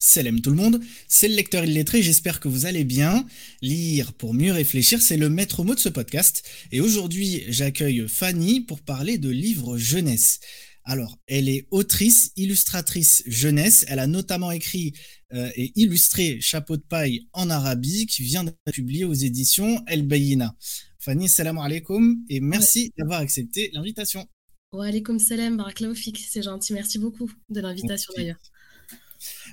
Salam tout le monde, c'est le lecteur illettré, j'espère que vous allez bien. Lire pour mieux réfléchir, c'est le maître mot de ce podcast. Et aujourd'hui, j'accueille Fanny pour parler de livres jeunesse. Alors, elle est autrice, illustratrice jeunesse. Elle a notamment écrit euh, et illustré Chapeau de paille en Arabie, qui vient d'être publié aux éditions El Bayina. Fanny, salam alaikum et merci d'avoir accepté l'invitation. Wa alaikum salam, baraklaoufik, c'est gentil, merci beaucoup de l'invitation d'ailleurs.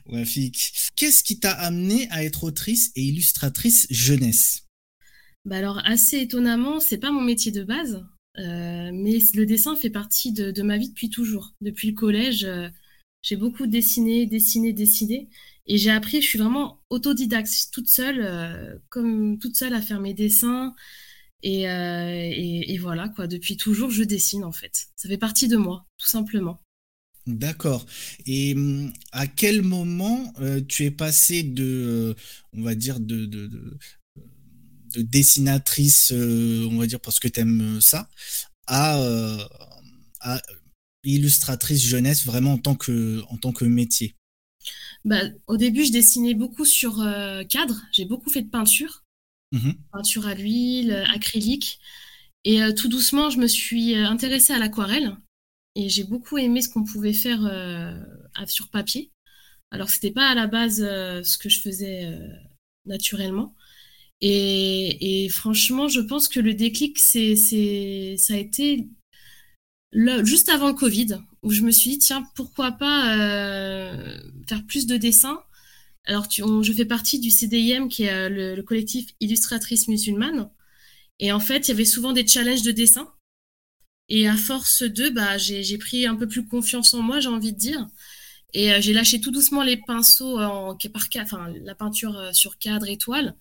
Wafik. Qu'est-ce qui t'a amené à être autrice et illustratrice jeunesse? Bah alors assez étonnamment, c'est pas mon métier de base, euh, mais le dessin fait partie de, ma vie depuis toujours. Depuis le collège, euh, j'ai beaucoup dessiné, dessiné, dessiné, et j'ai appris. Je suis vraiment autodidacte, toute seule, euh, comme toute seule à faire mes dessins. Et, et, voilà quoi. Depuis toujours, je dessine en fait. Ça fait partie de moi, tout simplement. D'accord. Et hum, à quel moment euh, tu es passé de, on va dire, de, de, dessinatrice, euh, on va dire parce que tu aimes ça, euh, à, illustratrice jeunesse vraiment en tant que, en tant que métier? Bah, Au début, je dessinais beaucoup sur cadre. J'ai beaucoup fait de peinture, mmh peinture à l'huile, acrylique. Et tout doucement, je me suis intéressée à l'aquarelle. Et j'ai beaucoup aimé ce qu'on pouvait faire euh, sur papier. Alors, c'était pas à la base euh, ce que je faisais euh, naturellement. Et, franchement, je pense que le déclic, c'est, ça a été juste avant le Covid, où je me suis dit, tiens, pourquoi pas faire plus de dessins Alors, je fais partie du CDIM, qui est le, le collectif Illustratrice musulmane. Et en fait, il y avait souvent des challenges de dessin. Et à force de, bah, j'ai pris un peu plus confiance en moi, j'ai envie de dire. Et euh, j'ai lâché tout doucement les pinceaux en, par enfin, la peinture euh, sur cadre et toile,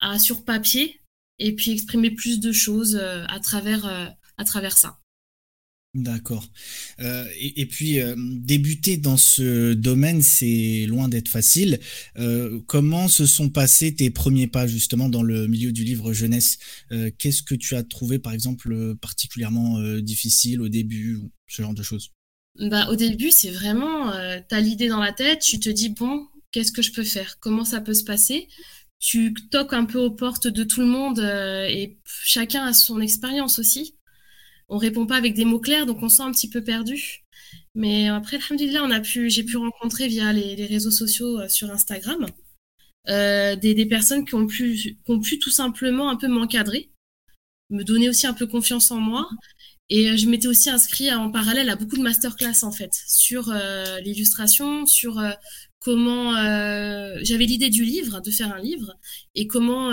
à, sur papier, et puis exprimer plus de choses euh, à, travers, à travers ça. D'accord. Euh, et, puis, euh, débuter dans ce domaine, c'est loin d'être facile. Euh, comment se sont passés tes premiers pas justement dans le milieu du livre jeunesse? Qu'est-ce que tu as trouvé, par exemple, particulièrement difficile au début, ou ce genre de choses? Bah, Au début, c'est vraiment, tu as l'idée dans la tête, tu te dis, bon, qu'est-ce que je peux faire? Comment ça peut se passer? Tu toques un peu aux portes de tout le monde et chacun a son expérience aussi on répond pas avec des mots clairs, donc on sent un petit peu perdu. Mais après, alhamdulillah, on a pu, j'ai pu rencontrer via les, réseaux sociaux euh, sur Instagram euh, des, personnes qui ont, pu, tout simplement un peu m'encadrer, me donner aussi un peu confiance en moi. Et euh, je m'étais aussi inscrit en parallèle à beaucoup de masterclass en fait sur l'illustration, sur comment j'avais l'idée du livre, de faire un livre, et comment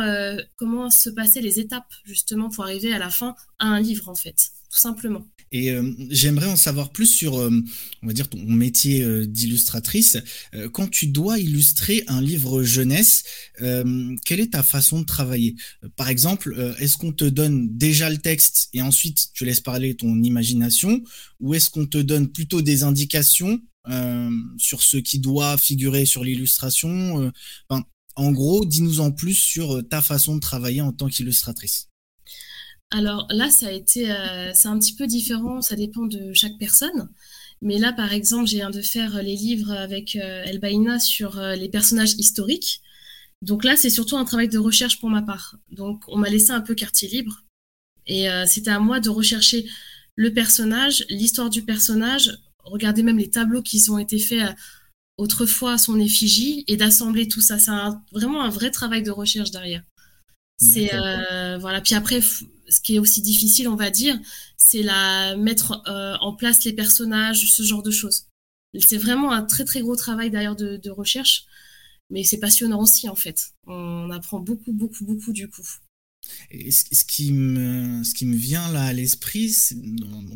comment se passaient les étapes justement pour arriver à la fin à un livre en fait tout simplement. Et euh, j'aimerais en savoir plus sur, euh, on va dire, ton métier euh, d'illustratrice. quand tu dois illustrer un livre jeunesse, quelle est ta façon de travailler? Par exemple, est-ce qu'on te donne déjà le texte et ensuite tu laisses parler ton imagination, ou est-ce qu'on te donne plutôt des indications sur ce qui doit figurer sur l'illustration? En gros, dis-nous en plus sur ta façon de travailler en tant qu'illustratrice. Alors là, ça a été, euh, c'est un petit peu différent, ça dépend de chaque personne. Mais là, par exemple, j'ai viens de faire les livres avec euh, El Baïna sur euh, les personnages historiques. Donc là, c'est surtout un travail de recherche pour ma part. Donc on m'a laissé un peu quartier libre. Et c'était à moi de rechercher le personnage, l'histoire du personnage, regarder même les tableaux qui ont été faits autrefois à son effigie et d'assembler tout ça. C'est vraiment un vrai travail de recherche derrière. C'est voilà. Puis après, ce qui est aussi difficile, on va dire, c'est la mettre euh, en place les personnages, ce genre de choses. C'est vraiment un très très gros travail d'ailleurs de, recherche, mais c'est passionnant aussi en fait. On apprend beaucoup beaucoup beaucoup du coup. Et ce, qui me, ce qui me vient là à l'esprit,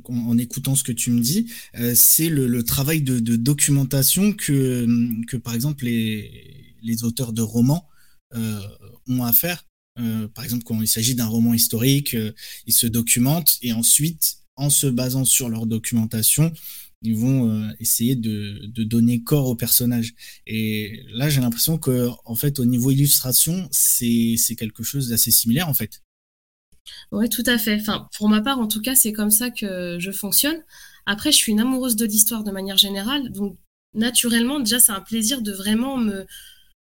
en, écoutant ce que tu me dis, euh, c'est le, travail de, documentation que, que, par exemple, les, les auteurs de romans euh, ont à faire euh, par exemple, quand il s'agit d'un roman historique, euh, ils se documentent et ensuite, en se basant sur leur documentation, ils vont euh, essayer de, donner corps au personnage. Et là, j'ai l'impression que, en fait, au niveau illustration, c'est quelque chose d'assez similaire, en fait. Oui, tout à fait. Enfin, pour ma part, en tout cas, c'est comme ça que je fonctionne. Après, je suis une amoureuse de l'histoire de manière générale, donc naturellement, déjà, c'est un plaisir de vraiment me,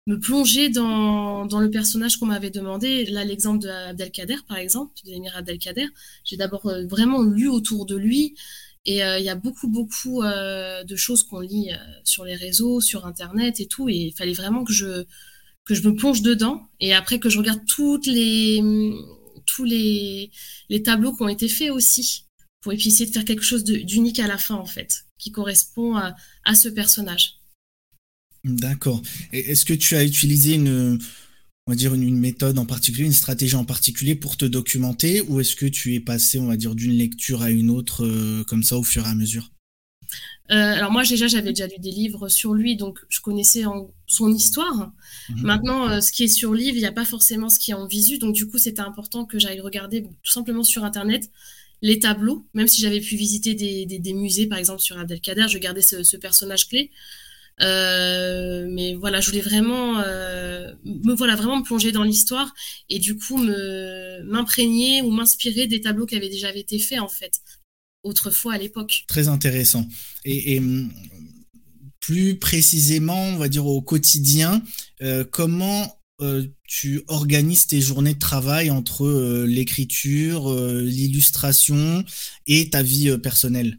me plonger dans, dans le personnage qu'on m'avait demandé. Là, l'exemple d'Abdelkader, par exemple, de l'émir Abdelkader, j'ai d'abord euh, vraiment lu autour de lui. Et euh, il y a beaucoup, beaucoup euh, de choses qu'on lit sur les réseaux, sur Internet et tout. Et il fallait vraiment que je, que je me plonge dedans. Et après, que je regarde toutes les, tous les, les tableaux qui ont été faits aussi. Pour essayer de faire quelque chose d'unique à la fin, en fait, qui correspond à ce personnage. D'accord. Est-ce que tu as utilisé une, on va dire une, méthode en particulier, une stratégie en particulier pour te documenter, ou est-ce que tu es passé, on va dire, d'une lecture à une autre euh, comme ça au fur et à mesure? Euh, alors moi déjà j'avais déjà lu des livres sur lui donc je connaissais son histoire. Mhm. Maintenant euh, ce qui est sur livre il n'y a pas forcément ce qui est en visu donc du coup c'était important que j'aille regarder tout simplement sur internet les tableaux même si j'avais pu visiter des, musées par exemple sur Abdelkader je gardais ce personnage clé euh, mais voilà, je voulais vraiment euh, me voilà vraiment me plonger dans l'histoire et du coup me m'imprégner ou m'inspirer des tableaux qui avaient déjà été faits en fait autrefois à l'époque. Très intéressant. Et, hum, plus précisément, on va dire au quotidien, euh, comment tu organises tes journées de travail entre l'écriture, l'illustration et ta vie personnelle?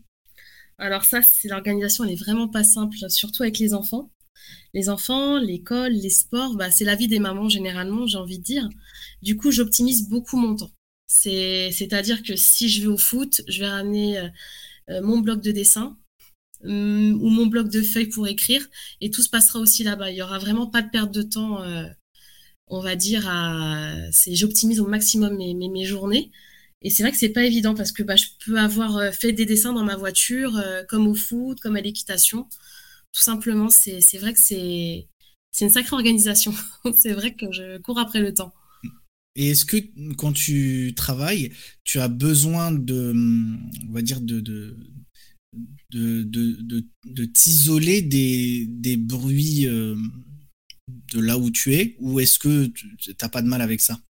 Alors ça, c'est l'organisation, elle est vraiment pas simple, surtout avec les enfants. Les enfants, l'école, les sports, bah, c'est la vie des mamans généralement, j'ai envie de dire. Du coup, j'optimise beaucoup mon temps. C'est-à-dire que si je vais au foot, je vais ramener euh, euh, mon bloc de dessin hum, ou mon bloc de feuilles pour écrire, et tout se passera aussi là-bas. Il y aura vraiment pas de perte de temps, euh, on va dire. J'optimise au maximum mes journées. Et c'est vrai que c'est pas évident parce que bah, je peux avoir euh, fait des dessins dans ma voiture, euh, comme au foot, comme à l'équitation. Tout simplement, c'est vrai que c'est une sacrée organisation. c'est vrai que je cours après le temps. Et est-ce que quand tu travailles, tu as besoin de, on va dire, de, de, de, de, de t'isoler des, des bruits euh, de là où tu es? Ou est-ce que tu n'as pas de mal avec ça?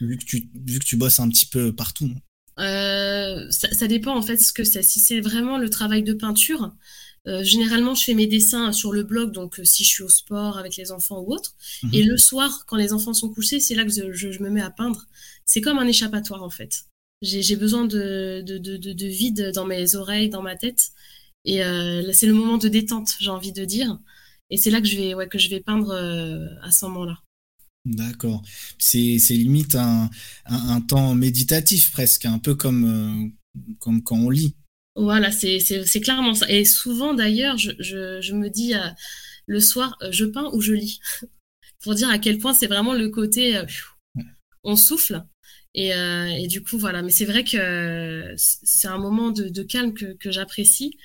Vu que tu, vu que tu bosses un petit peu partout euh, ça, dépend en fait ce que c'est. Si c'est vraiment le travail de peinture, euh, généralement je fais mes dessins sur le blog, donc euh, si je suis au sport avec les enfants ou autre. Mhm. Et le soir, quand les enfants sont couchés, c'est là que je, me mets à peindre. C'est comme un échappatoire en fait. J'ai besoin de, de, de, de, vide dans mes oreilles, dans ma tête. Et c'est le moment de détente, j'ai envie de dire. Et c'est là que je vais, ouais, que je vais peindre à ce moment-là. D'accord. C'est limite un, un, temps méditatif presque, un peu comme, euh, comme quand on lit. Voilà, c'est clairement ça. Et souvent d'ailleurs, je, je, je, me dis euh, le soir, euh, je peins ou je lis? Pour dire à quel point c'est vraiment le côté, on souffle. Et, et, du coup, voilà. Mais c'est vrai que c'est un moment de, de calme que, que j'apprécie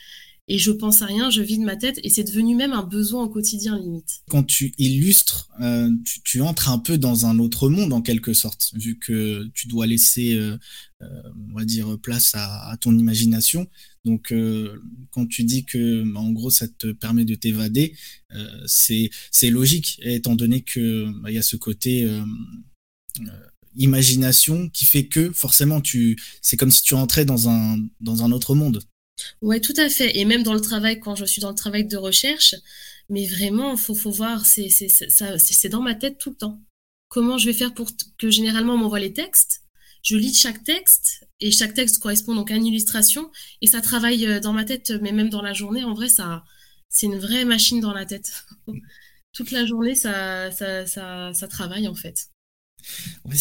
et je pense à rien, je vide ma tête et c'est devenu même un besoin au quotidien limite. Quand tu illustres, euh, tu, entres un peu dans un autre monde en quelque sorte, vu que tu dois laisser, euh, euh, on va dire, place à, ton imagination. Donc, quand tu dis que, en gros, ça te permet de t'évader, c'est c'est logique, étant donné que bah, il y a ce côté imagination qui fait que forcément tu, c'est comme si tu entrais dans un dans un autre monde. Ouais, tout à fait. Et même dans le travail, quand je suis dans le travail de recherche, mais vraiment, faut, faut voir, c'est, dans ma tête tout le temps. Comment je vais faire pour que généralement on m'envoie les textes Je lis chaque texte et chaque texte correspond donc à une illustration et ça travaille euh, dans ma tête, mais même dans la journée, en vrai, ça, c'est une vraie machine dans la tête. Toute la journée, ça, ça travaille en fait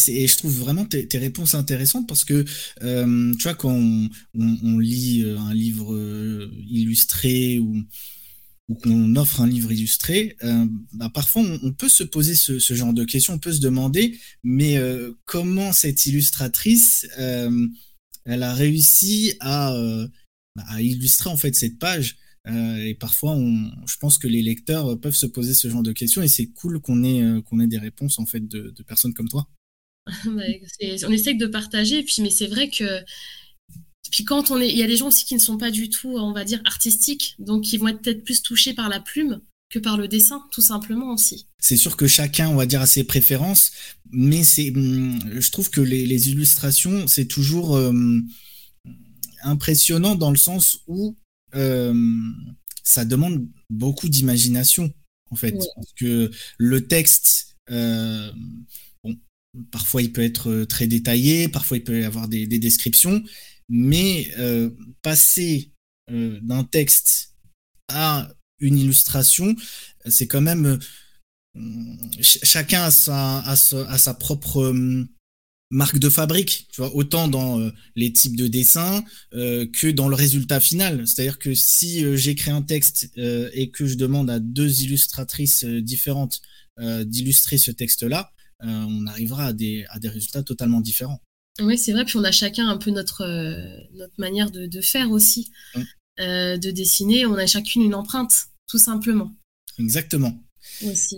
et je trouve vraiment tes, réponses intéressantes parce que, euh, tu vois, quand on, lit euh, un livre euh, illustré ou, qu'on offre un livre illustré, bah, parfois on, peut se poser ce, genre de questions, on peut se demander, mais comment cette illustratrice, elle a réussi à, bah, à, illustrer en fait cette page? Et parfois, on, je pense que les lecteurs peuvent se poser ce genre de questions et c'est cool qu'on ait, qu'on ait des réponses en fait de, de personnes comme toi. on essaye de partager, puis mais c'est vrai que puis quand on est, il y a des gens aussi qui ne sont pas du tout, on va dire, artistiques, donc qui vont être peut-être plus touchés par la plume que par le dessin, tout simplement aussi. C'est sûr que chacun, on va dire, a ses préférences, mais c'est, hum, je trouve que les, illustrations, c'est toujours hum, impressionnant dans le sens où euh, ça demande beaucoup d'imagination, en fait. Parce que le texte, bon, parfois il peut être très détaillé, parfois il peut y avoir des, descriptions, mais passer d'un texte à une illustration, c'est quand même chacun a sa, a sa, propre marque de fabrique, tu vois, autant dans euh, les types de dessins euh, que dans le résultat final. C'est-à-dire que si euh, j'écris un texte et que je demande à deux illustratrices différentes d'illustrer ce texte-là, on arrivera à des, à des résultats totalement différents. Oui, c'est vrai, puis on a chacun un peu notre, notre manière de, de faire aussi, mmh. de dessiner. On a chacune une empreinte, tout simplement. Exactement.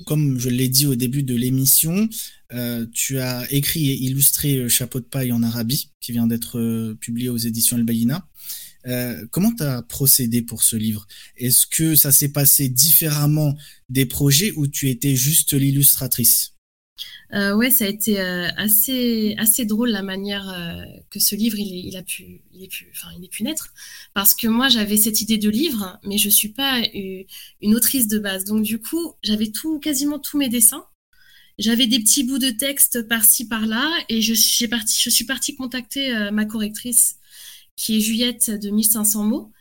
Comme je l'ai dit au début de l'émission, euh, tu as écrit et illustré euh, Chapeau de paille en Arabie, qui vient d'être euh, publié aux éditions El Bayina. comment tu as procédé pour ce livre? Est-ce que ça s'est passé différemment des projets où tu étais juste l'illustratrice? Euh, ouais, ça a été euh, assez, assez drôle la manière euh, que ce livre il, a pu, il est pu, enfin, il pu naître. Parce que moi, j'avais cette idée de livre, mais je suis pas une autrice de base. Donc, du coup, j'avais tout, quasiment tous mes dessins. J'avais des petits bouts de texte par-ci, par-là, et je, je suis partie contacter euh, ma correctrice, qui est Juliette de 1500 mots.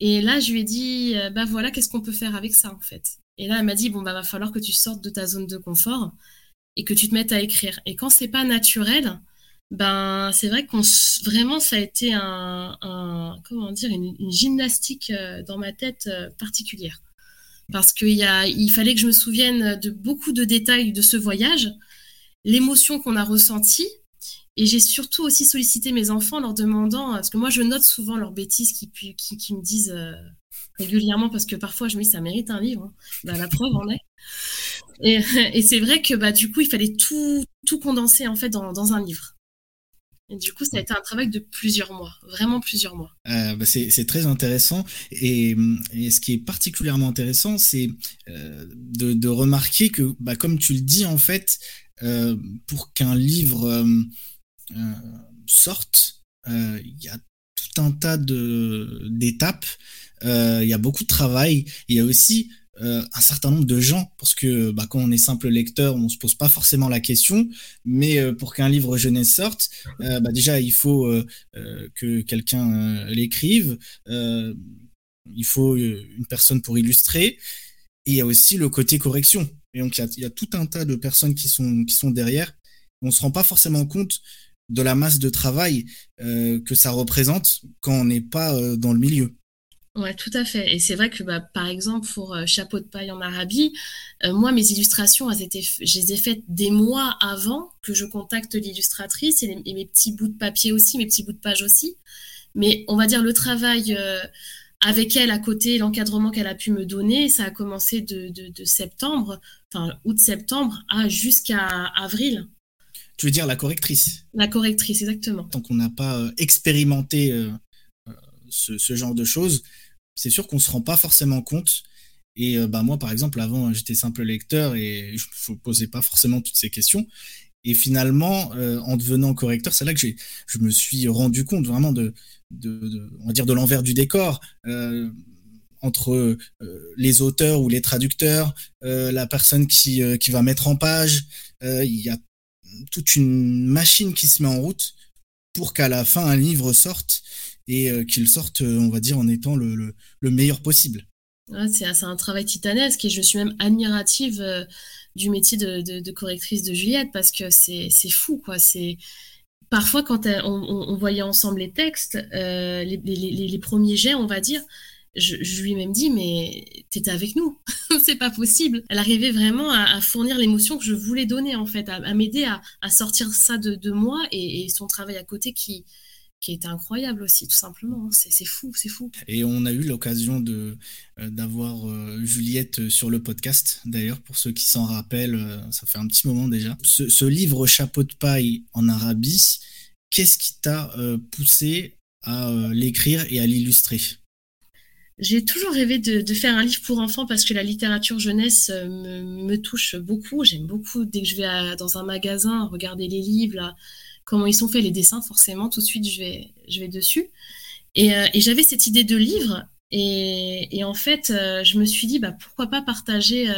Et là, je lui ai dit, bah voilà, qu'est-ce qu'on peut faire avec ça, en fait? Et là, elle m'a dit, bon, bah, va falloir que tu sortes de ta zone de confort et que tu te mettes à écrire. Et quand c'est pas naturel, ben c'est vrai qu'on vraiment ça a été un, comment dire une, gymnastique euh, dans ma tête euh, particulière parce qu'il il fallait que je me souvienne de beaucoup de détails de ce voyage, l'émotion qu'on a ressentie et j'ai surtout aussi sollicité mes enfants en leur demandant parce que moi je note souvent leurs bêtises qui me disent euh, régulièrement parce que parfois je me dis ça mérite un livre. Hein. Ben, la preuve en est. Et, c'est vrai que bah, du coup, il fallait tout, tout condenser en fait dans, un livre. Et du coup, ça a été un travail de plusieurs mois, vraiment plusieurs mois. Euh, bah, c'est très intéressant. Et, ce qui est particulièrement intéressant, c'est euh, de, remarquer que, bah, comme tu le dis, en fait, euh, pour qu'un livre sorte, il y a tout un tas d'étapes, il y a beaucoup de travail. Il y a aussi euh, un certain nombre de gens, parce que bah, quand on est simple lecteur, on se pose pas forcément la question, mais euh, pour qu'un livre jeunesse sorte, euh, bah, déjà il faut que quelqu'un l'écrive, il faut une personne pour illustrer, et il y a aussi le côté correction. Et donc il y, a, tout un tas de personnes qui sont, qui sont derrière. On se rend pas forcément compte de la masse de travail que ça représente quand on n'est pas dans le milieu. Ouais, tout à fait. Et c'est vrai que, bah, par exemple, pour euh, Chapeau de paille en Arabie, euh, moi, mes illustrations, elles étaient, je les ai faites des mois avant que je contacte l'illustratrice et, mes petits bouts de papier aussi, mes petits bouts de page aussi. Mais on va dire le travail euh, avec elle à côté, l'encadrement qu'elle a pu me donner, ça a commencé de, de septembre, enfin août-septembre, à jusqu'à avril. Tu veux dire la correctrice? La correctrice, exactement. Tant qu'on n'a pas expérimenté ce, ce, genre de choses, c'est sûr qu'on se rend pas forcément compte. Et euh, bah, moi, par exemple, avant, j'étais simple lecteur et je ne posais pas forcément toutes ces questions. Et finalement, euh, en devenant correcteur, c'est là que je me suis rendu compte vraiment de, de, on va dire, de l'envers du décor. Euh, entre les auteurs ou les traducteurs, la personne qui, qui va mettre en page, il y a toute une machine qui se met en route pour qu'à la fin un livre sorte et euh, qu'il sorte, euh, on va dire, en étant le, meilleur possible. c'est un travail titanesque et je suis même admirative euh, du métier de, correctrice de Juliette parce que c'est fou, quoi. C'est parfois quand on, voyait ensemble les textes, les, premiers jets, on va dire, je, lui ai même dit mais t'étais avec nous, c'est pas possible. Elle arrivait vraiment à, fournir l'émotion que je voulais donner en fait, à, m'aider à, sortir ça de, moi et, son travail à côté qui qui était incroyable aussi, tout simplement. Hein. C'est fou, c'est fou. Et on a eu l'occasion de euh, d'avoir euh, Juliette sur le podcast, d'ailleurs, pour ceux qui s'en rappellent, euh, ça fait un petit moment déjà. Ce, livre Chapeau de paille en Arabie, qu'est-ce qui t'a poussé à l'écrire et à l'illustrer? J'ai toujours rêvé de, faire un livre pour enfants parce que la littérature jeunesse me, me touche beaucoup. J'aime beaucoup, dès que je vais dans un magasin, regarder les livres, là, comment ils sont faits les dessins, forcément, tout de suite, je vais, je vais dessus. Et, euh, j'avais cette idée de livre, Et, en fait, je me suis dit, bah, pourquoi pas partager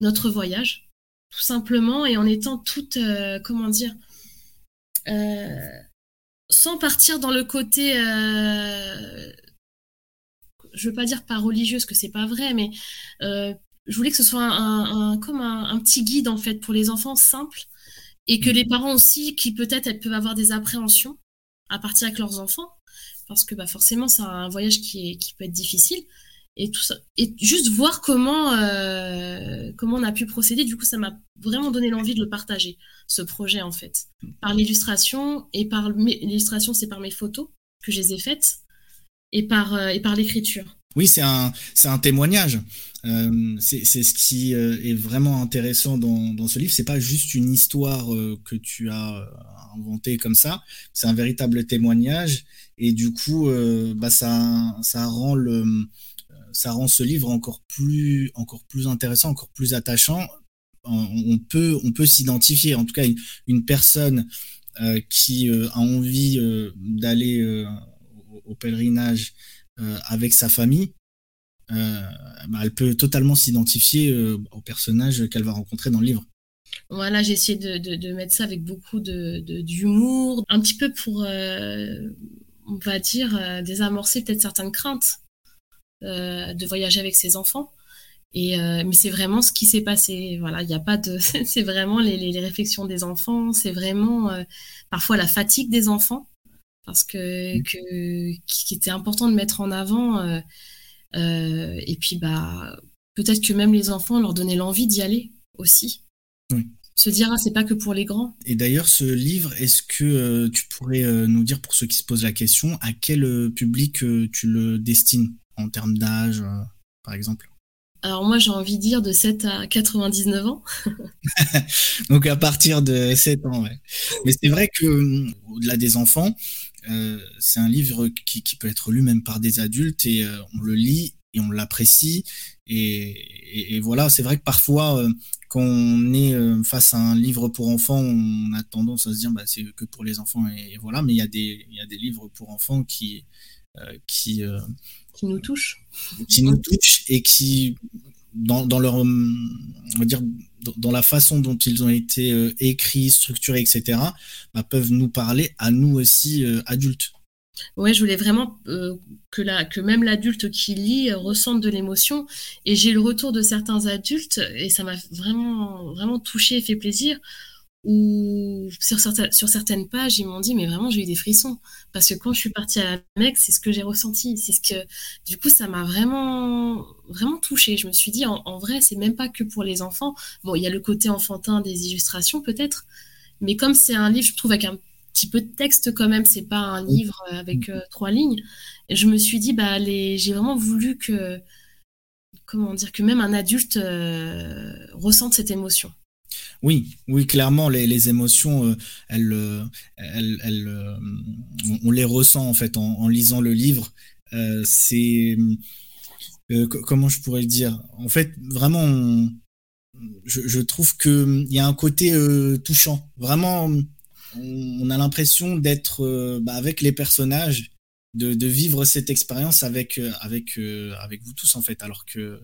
notre voyage, tout simplement, et en étant toute, comment dire, sans partir dans le côté je veux pas dire pas religieuse, que c'est pas vrai, mais euh, je voulais que ce soit un, comme un, petit guide en fait pour les enfants simple et que mm. les parents aussi, qui peut-être peuvent avoir des appréhensions à partir avec leurs enfants, parce que bah, forcément c'est un voyage qui, est, qui peut être difficile et tout ça et juste voir comment euh, comment on a pu procéder du coup ça m'a vraiment donné l'envie de le partager ce projet en fait par l'illustration et par l'illustration c'est par mes photos que je les ai faites et par, euh, et par l'écriture. Oui, c'est un, un témoignage. Euh, c'est, ce qui euh, est vraiment intéressant dans, dans ce livre. C'est pas juste une histoire que tu as inventée comme ça. C'est un véritable témoignage. Et du coup, bah ça, ça rend le, ça rend ce livre encore plus, encore plus intéressant, encore plus attachant. On peut, on peut s'identifier. En tout cas, une, une personne qui a envie d'aller au pèlerinage euh, avec sa famille, euh, bah, elle peut totalement s'identifier euh, au personnage qu'elle va rencontrer dans le livre. Voilà, j'ai essayé de, mettre ça avec beaucoup d'humour, un petit peu pour, on va dire, désamorcer peut-être certaines craintes de voyager avec ses enfants. Et mais c'est vraiment ce qui s'est passé. Voilà, il n'y a pas de. c'est vraiment les, les, réflexions des enfants. C'est vraiment parfois la fatigue des enfants parce que, mmh. que qui était important de mettre en avant. Euh, euh, et puis bah peut-être que même les enfants leur donnaient l'envie d'y aller aussi. Se dire ah c'est pas que pour les grands. Et d'ailleurs ce livre, est-ce que euh, tu pourrais nous dire pour ceux qui se posent la question à quel public tu le destines en termes d'âge par exemple? Alors moi j'ai envie de dire de 7 à 99 ans. Donc à partir de 7 ans, ouais. Mais c'est vrai que au-delà des enfants, euh, c'est un livre qui, peut être lu même par des adultes et euh, on le lit et on l'apprécie. Et, voilà, c'est vrai que parfois, euh, quand on est face à un livre pour enfants, on a tendance à se dire bah, c'est que pour les enfants et, voilà. Mais il y a des y a des livres pour enfants qui qui qui nous touchent, qui nous touchent et qui dans, dans leur on va dire dans la façon dont ils ont été euh, écrits, structurés, etc., bah, peuvent nous parler à nous aussi euh, adultes. Ouais, je voulais vraiment euh, que, même l'adulte qui lit ressente de l'émotion. Et j'ai le retour de certains adultes et ça m'a vraiment, vraiment touché et fait plaisir ou sur, sur certaines pages, ils m'ont dit, mais vraiment, j'ai eu des frissons. Parce que quand je suis partie à la Mecque, c'est ce que j'ai ressenti. C'est ce que, du coup, ça m'a vraiment, vraiment touchée. Je me suis dit, en, vrai, c'est même pas que pour les enfants. Bon, il y a le côté enfantin des illustrations, peut-être. Mais comme c'est un livre, je trouve, avec un petit peu de texte quand même, c'est pas un livre avec euh, trois lignes. Et je me suis dit, bah, les... j'ai vraiment voulu que, comment dire, que même un adulte euh, ressente cette émotion. Oui, oui, clairement, les, émotions, euh, elles, euh, elles, euh, on les ressent en fait en, lisant le livre. c'est comment je pourrais le dire? En fait, vraiment, je, trouve que il y a un côté touchant. Vraiment, on, a l'impression d'être bah, avec les personnages. De, vivre cette expérience avec avec avec vous tous en fait alors que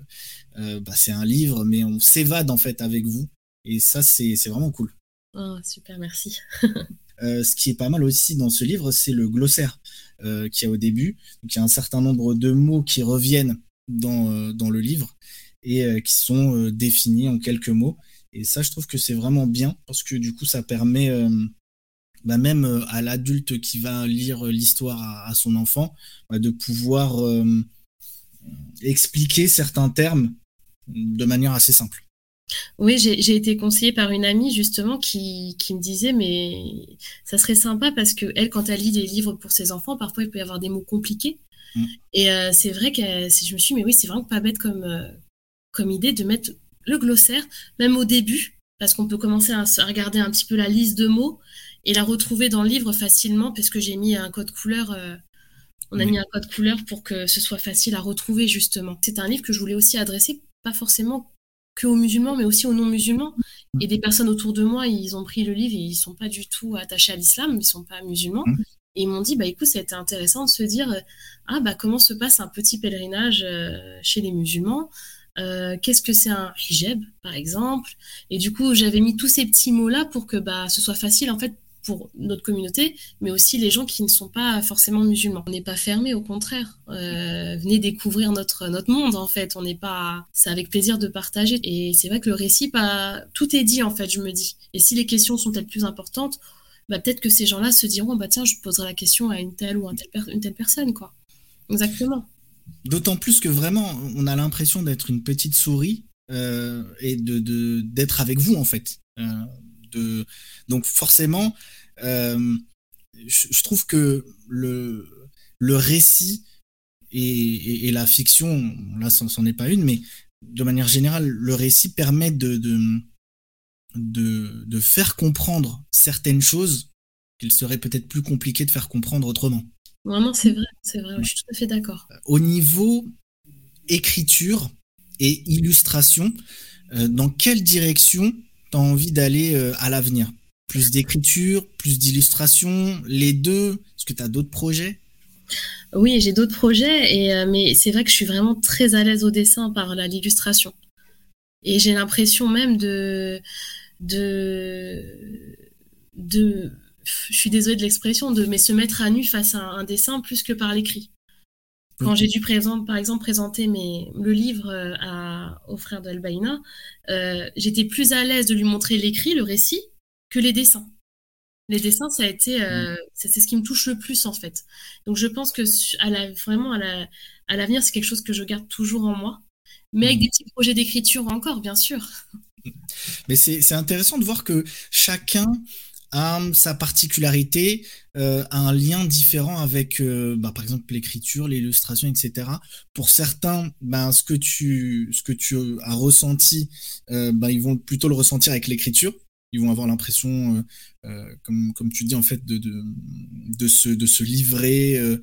bah, c'est un livre mais on s'évade en fait avec vous et ça, c'est vraiment cool. Oh, super, merci. Euh, ce qui est pas mal aussi dans ce livre, c'est le glossaire euh, qu'il y a au début. Donc, il y a un certain nombre de mots qui reviennent dans, euh, dans le livre et qui sont définis en quelques mots. Et ça, je trouve que c'est vraiment bien parce que du coup, ça permet bah, même à l'adulte qui va lire l'histoire à, son enfant bah, de pouvoir expliquer certains termes de manière assez simple. Oui, j'ai été conseillée par une amie justement qui, me disait mais ça serait sympa parce que elle, quand elle lit des livres pour ses enfants, parfois il peut y avoir des mots compliqués. Mm. Et euh, c'est vrai que je me suis dit mais oui, c'est vraiment pas bête comme, euh, comme idée de mettre le glossaire, même au début, parce qu'on peut commencer à, regarder un petit peu la liste de mots et la retrouver dans le livre facilement, parce que j'ai mis un code couleur. Euh, on a mis un code couleur pour que ce soit facile à retrouver justement. C'est un livre que je voulais aussi adresser, pas forcément que aux musulmans, mais aussi aux non-musulmans. Et des personnes autour de moi, ils ont pris le livre et ils sont pas du tout attachés à l'islam, ils sont pas musulmans. Mmh. Et ils m'ont dit, bah écoute, ça a été intéressant de se dire, ah bah comment se passe un petit pèlerinage chez les musulmans? Qu'est-ce que c'est un hijab, par exemple? Et du coup, j'avais mis tous ces petits mots-là pour que bah, ce soit facile, en fait, pour notre communauté, mais aussi les gens qui ne sont pas forcément musulmans. On n'est pas fermé, au contraire. Euh, venez découvrir notre, notre monde, en fait. On n'est pas. C'est avec plaisir de partager. Et c'est vrai que le récit, pas... tout est dit, en fait, je me dis. Et si les questions sont elles plus importantes, bah, peut-être que ces gens-là se diront bah tiens, je poserai la question à une telle ou une telle personne, quoi. Exactement. D'autant plus que vraiment, on a l'impression d'être une petite souris euh, et de d'être avec vous, en fait. Euh, de... Donc forcément, euh, je, trouve que le, le récit et, la fiction, là, c'en est pas une, mais de manière générale, le récit permet de, de, de, faire comprendre certaines choses qu'il serait peut-être plus compliqué de faire comprendre autrement. Vraiment, c'est vrai, c'est vrai, je suis tout à fait d'accord. Au niveau écriture et illustration, euh, dans quelle direction tu envie d'aller euh, à l'avenir plus d'écriture, plus d'illustration, les deux Est-ce que tu as d'autres projets? Oui, j'ai d'autres projets, et, euh, mais c'est vrai que je suis vraiment très à l'aise au dessin par l'illustration. Et j'ai l'impression même de, de, de, je suis désolée de l'expression, de mais se mettre à nu face à un dessin plus que par l'écrit. Quand j'ai dû par exemple présenter mes, le livre euh, à, au frère d'Albaïna, euh, j'étais plus à l'aise de lui montrer l'écrit, le récit, que les dessins. Les dessins, ça a été, euh, mm. c'est ce qui me touche le plus en fait. Donc je pense que à la, vraiment à l'avenir, c'est quelque chose que je garde toujours en moi, mais avec mm. des petits projets d'écriture encore, bien sûr. Mais c'est intéressant de voir que chacun a sa particularité, euh, un lien différent avec, euh, bah, par exemple, l'écriture, l'illustration, etc. Pour certains, bah, ce, que tu, as ressenti, bah, ils vont plutôt le ressentir avec l'écriture ils vont avoir l'impression, euh, euh, comme, tu dis, en fait, de, se, livrer euh,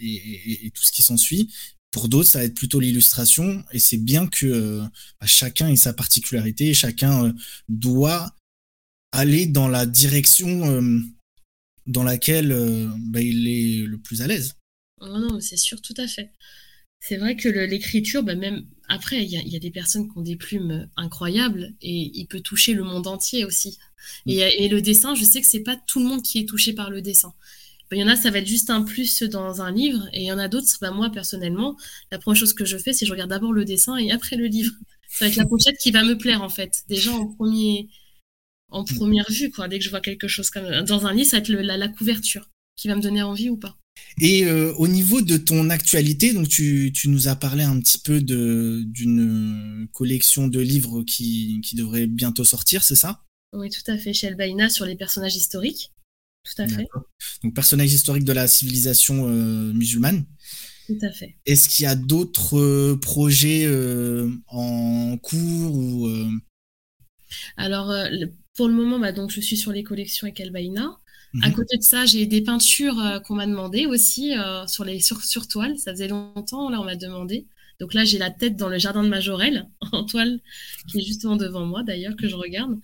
et, tout ce qui s'ensuit. Pour d'autres, ça va être plutôt l'illustration, et c'est bien que chacun ait sa particularité, et chacun doit aller dans la direction dans laquelle bah, il est le plus à l'aise. Oh non, c'est sûr, tout à fait. C'est vrai que l'écriture, bah même après, il y, a des personnes qui ont des plumes incroyables et il peut toucher le monde entier aussi. Et, le dessin, je sais que c'est pas tout le monde qui est touché par le dessin. Il y en a, ça va être juste un plus dans un livre, et il y en a d'autres, bah moi personnellement, la première chose que je fais, c'est je regarde d'abord le dessin et après le livre. Ça va être la pochette qui va me plaire en fait, déjà en premier, en première vue quoi. Dès que je vois quelque chose comme dans un livre, ça va être la couverture qui va me donner envie ou pas. Et euh, au niveau de ton actualité, donc tu, tu nous as parlé un petit peu d'une collection de livres qui, qui devrait bientôt sortir, c'est ça? Oui, tout à fait, chez Elbaïna sur les personnages historiques. Tout à fait. Donc personnages historiques de la civilisation euh, musulmane. Tout à fait. Est-ce qu'il y a d'autres euh, projets en Alors pour le moment, bah, donc je suis sur les collections avec Elbaïna. À mhm. côté de ça, j'ai des peintures euh, qu'on m'a demandé aussi euh, sur les sur, sur toile. Ça faisait longtemps, là, on m'a demandé. Donc là, j'ai la tête dans le jardin de Majorelle, en toile, qui est justement devant moi d'ailleurs, que je regarde.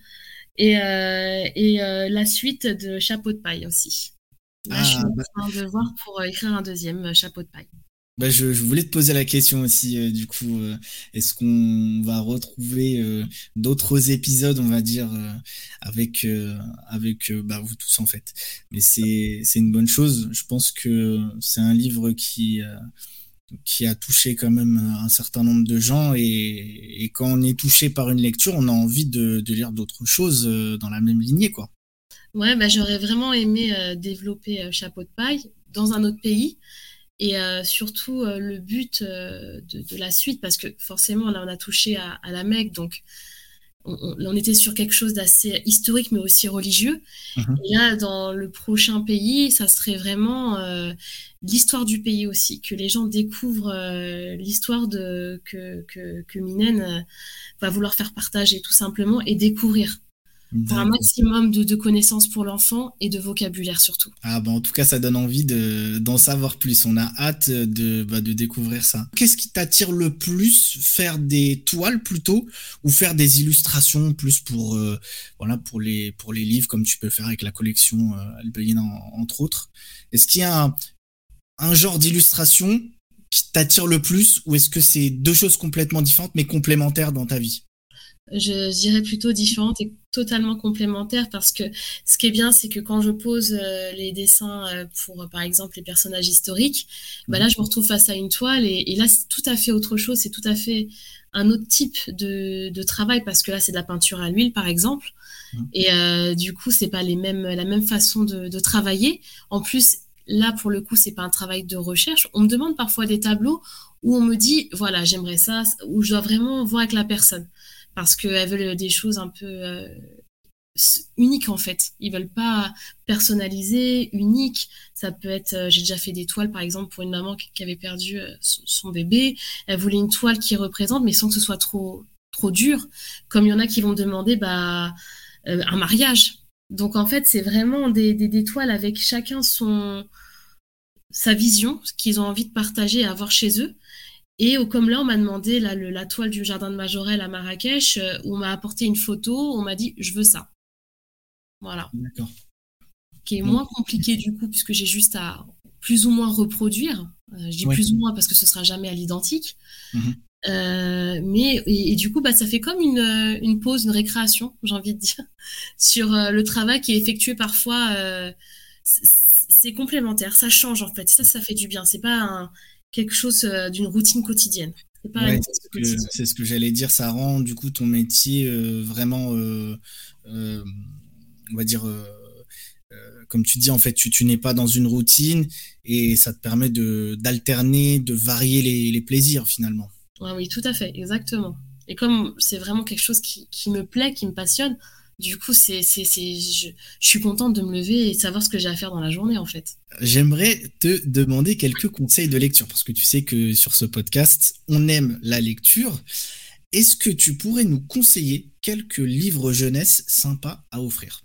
Et, euh, et la suite de Chapeau de paille aussi. Là, je suis ah, en bah train de voir pour écrire un deuxième Chapeau de paille. Bah, je, voulais te poser la question aussi, euh, du coup, euh, est-ce qu'on va retrouver euh, d'autres épisodes, on va dire, avec avec bah, vous tous en fait? Mais c'est une bonne chose. Je pense que c'est un livre qui qui a touché quand même un certain nombre de gens et, et quand on est touché par une lecture, on a envie de, de lire d'autres choses dans la même lignée, quoi. Ouais, bah, j'aurais vraiment aimé développer Chapeau de paille dans un autre pays et euh, surtout euh, le but euh, de, la suite, parce que forcément là on a touché à, la Mecque, donc on, était sur quelque chose d'assez historique mais aussi religieux. Mhm. Et là dans le prochain pays, ça serait vraiment l'histoire du pays aussi, que les gens découvrent l'histoire que, que Minen va vouloir faire partager tout simplement et découvrir. Un maximum de, connaissances pour l'enfant et de vocabulaire surtout. Ah bah en tout cas, ça donne envie d'en savoir plus. On a hâte de, bah, de découvrir ça. Qu'est-ce qui t'attire le plus? Faire des toiles plutôt ou faire des illustrations plus pour, euh, voilà, pour, les, pour les livres comme tu peux faire avec la collection euh, entre autres Est-ce qu'il y a un genre d'illustration qui t'attire le plus ou est-ce que c'est deux choses complètement différentes mais complémentaires dans ta vie? Je dirais plutôt différentes et totalement complémentaires parce que ce qui est bien, c'est que quand je pose euh, les dessins euh, pour, par exemple, les personnages historiques, bah là, je me retrouve face à une toile et, là, c'est tout à fait autre chose, c'est tout à fait un autre type de, de travail parce que là, c'est de la peinture à l'huile, par exemple. Mhm. Et euh, du coup, c'est pas les mêmes, la même façon de, de travailler. En plus, là, pour le coup, c'est pas un travail de recherche. On me demande parfois des tableaux où on me dit, voilà, j'aimerais ça, où je dois vraiment voir avec la personne parce qu'elles veulent des choses un peu euh, uniques en fait. Ils veulent pas personnaliser, unique. Ça peut être, euh, j'ai déjà fait des toiles par exemple pour une maman qui, avait perdu euh, son, bébé. Elle voulait une toile qui représente, mais sans que ce soit trop trop dur. Comme il y en a qui vont demander bah un mariage. Donc en fait, c'est vraiment des, des, toiles avec chacun son sa vision, ce qu'ils ont envie de partager et avoir chez eux. Et comme là, on m'a demandé la, la, toile du jardin de Majorel à Marrakech, euh, on m'a apporté une photo, on m'a dit je veux ça. Voilà. D'accord. Qui est moins compliqué du coup, puisque j'ai juste à plus ou moins reproduire. Euh, je dis plus ou moins parce que ce sera jamais à l'identique. Mhm. Euh, mais et, du coup, bah, ça fait comme une, une pause, une récréation, j'ai envie de dire, sur le travail qui est effectué parfois. c'est complémentaire, ça change en fait. Ça, ça fait du bien. C'est pas un quelque chose euh, d'une routine quotidienne. C'est ce que j'allais dire, ça rend du coup ton métier euh, vraiment, euh, on va dire, comme tu dis, en fait, tu, n'es pas dans une routine et ça te permet d'alterner, de, varier les, plaisirs finalement. oui, tout à fait, exactement. Et comme c'est vraiment quelque chose qui, qui, me plaît, qui me passionne, du coup, c'est, c'est, je, suis contente de me lever et de savoir ce que j'ai à faire dans la journée, en fait. J'aimerais te demander quelques conseils de lecture, parce que tu sais que sur ce podcast, on aime la lecture. Est-ce que tu pourrais nous conseiller quelques livres jeunesse sympas à offrir?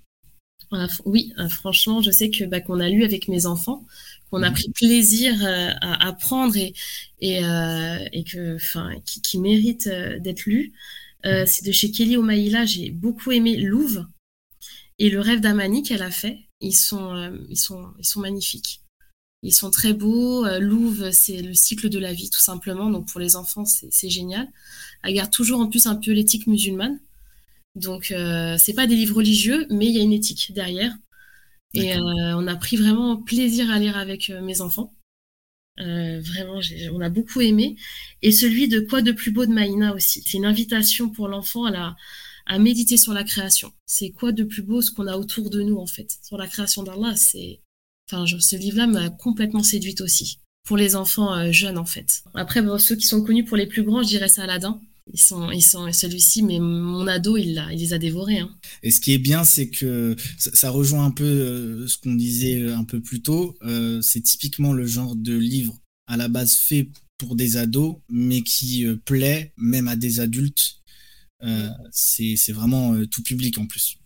Ah, Oui, euh, franchement, je sais que bah, qu'on a lu avec mes enfants, qu'on a mhm. pris plaisir euh, à apprendre et, et, euh, et que, qui, qui méritent d'être lus. Euh, c'est de chez Kelly Omaïla. J'ai beaucoup aimé Louve et le rêve d'Amani qu'elle a fait. Ils sont, euh, ils sont, ils sont magnifiques. Ils sont très beaux. Euh, Louve, c'est le cycle de la vie, tout simplement. Donc pour les enfants, c'est génial. Elle garde toujours en plus un peu l'éthique musulmane. Donc c'est pas des livres religieux, mais il y a une éthique derrière. Et on a pris vraiment plaisir à lire avec mes enfants. Euh, vraiment, on a beaucoup aimé. Et celui de Quoi de plus beau de Maïna aussi. C'est une invitation pour l'enfant à, à méditer sur la création. C'est quoi de plus beau ce qu'on a autour de nous, en fait. Sur la création d'Allah, c'est. Enfin, ce livre-là m'a complètement séduite aussi. Pour les enfants euh, jeunes, en fait. Après, ceux qui sont connus pour les plus grands, je dirais ça Aladdin. Ils sont, ils sont celui-ci, mais mon ado, il, il les a dévorés. Hein. Et ce qui est bien, c'est que ça, rejoint un peu euh, ce qu'on disait euh, un peu plus tôt. Euh, c'est typiquement le genre de livre à la base fait pour des ados, mais qui plaît même à des adultes. c'est vraiment tout public en plus.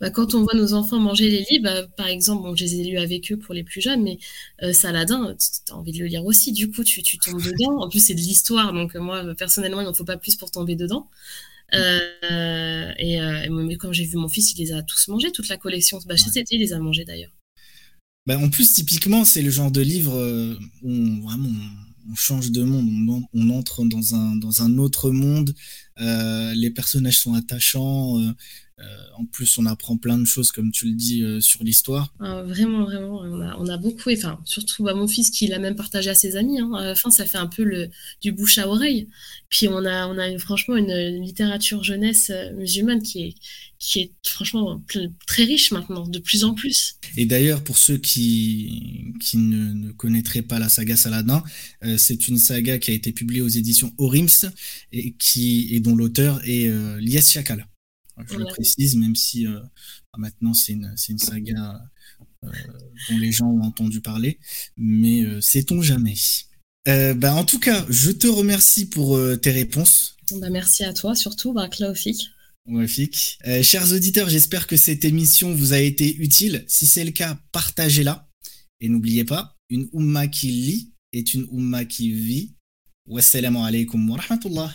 Bah, quand on voit nos enfants manger les livres, bah, par exemple, bon, je les ai lus avec eux pour les plus jeunes, mais euh, Saladin, tu as envie de le lire aussi. Du coup, tu, tu tombes dedans. En plus, c'est de l'histoire, donc euh, moi, personnellement, il n'en faut pas plus pour tomber dedans. Euh, et, mais quand j'ai vu mon fils, il les a tous mangés, toute la collection. Bah, il les a mangés d'ailleurs. Bah, en plus, typiquement, c'est le genre de livre où vraiment on change de monde, on, entre dans un, dans un autre monde, les personnages sont attachants, euh, en plus, on apprend plein de choses, comme tu le dis, euh, sur l'histoire. Ah, vraiment, vraiment, on a, beaucoup, enfin, surtout bah, mon fils qui l'a même partagé à ses amis. Hein. À la fin, ça fait un peu le, du bouche à oreille. Puis on a, on a franchement une littérature jeunesse euh, musulmane qui est, qui est franchement très riche maintenant, de plus en plus. Et d'ailleurs, pour ceux qui, qui ne, connaîtraient pas la saga Saladin, c'est une saga qui a été publiée aux éditions Orims et, qui, et dont l'auteur est euh, Lias Chakal. Je le précise, même si euh, bah, maintenant c'est une, une, saga euh, dont les gens ont entendu parler, mais euh, sait-on jamais. Bah, en tout cas, je te remercie pour tes réponses. Bah, merci à toi, surtout, bah. Magnifique. Euh, chers auditeurs, j'espère que cette émission vous a été utile. Si c'est le cas, partagez-la. Et n'oubliez pas, une umma qui lit est une umma qui vit. Wassalamu alaikum wa rahmatullah.